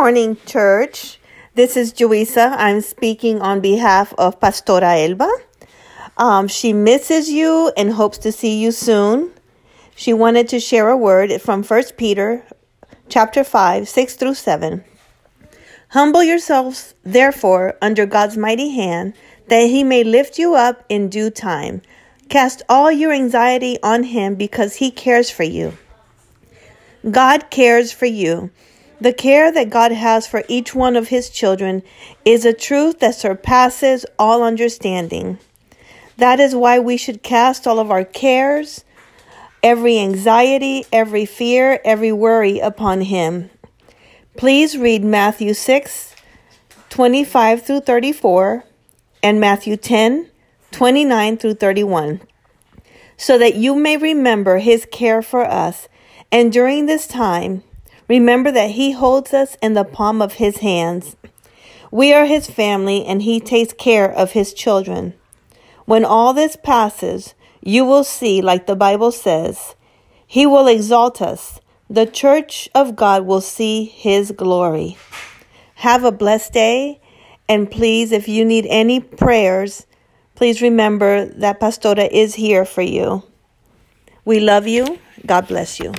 morning, church. This is Joisa. I'm speaking on behalf of Pastora Elba. Um, she misses you and hopes to see you soon. She wanted to share a word from 1 Peter chapter 5, 6 through 7. Humble yourselves, therefore, under God's mighty hand, that he may lift you up in due time. Cast all your anxiety on him because he cares for you. God cares for you. The care that God has for each one of his children is a truth that surpasses all understanding. That is why we should cast all of our cares, every anxiety, every fear, every worry upon him. Please read Matthew 6, 25 through 34, and Matthew 10, 29 through 31, so that you may remember his care for us. And during this time, Remember that He holds us in the palm of His hands. We are His family and He takes care of His children. When all this passes, you will see, like the Bible says, He will exalt us. The church of God will see His glory. Have a blessed day. And please, if you need any prayers, please remember that Pastora is here for you. We love you. God bless you.